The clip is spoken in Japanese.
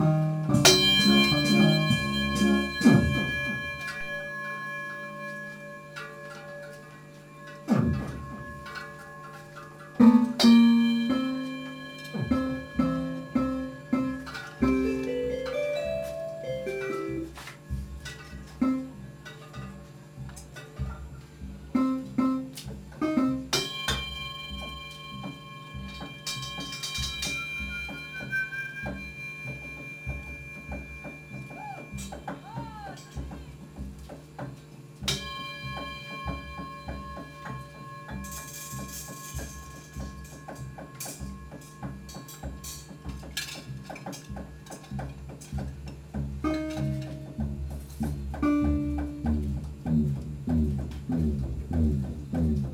うん。Mm-hmm.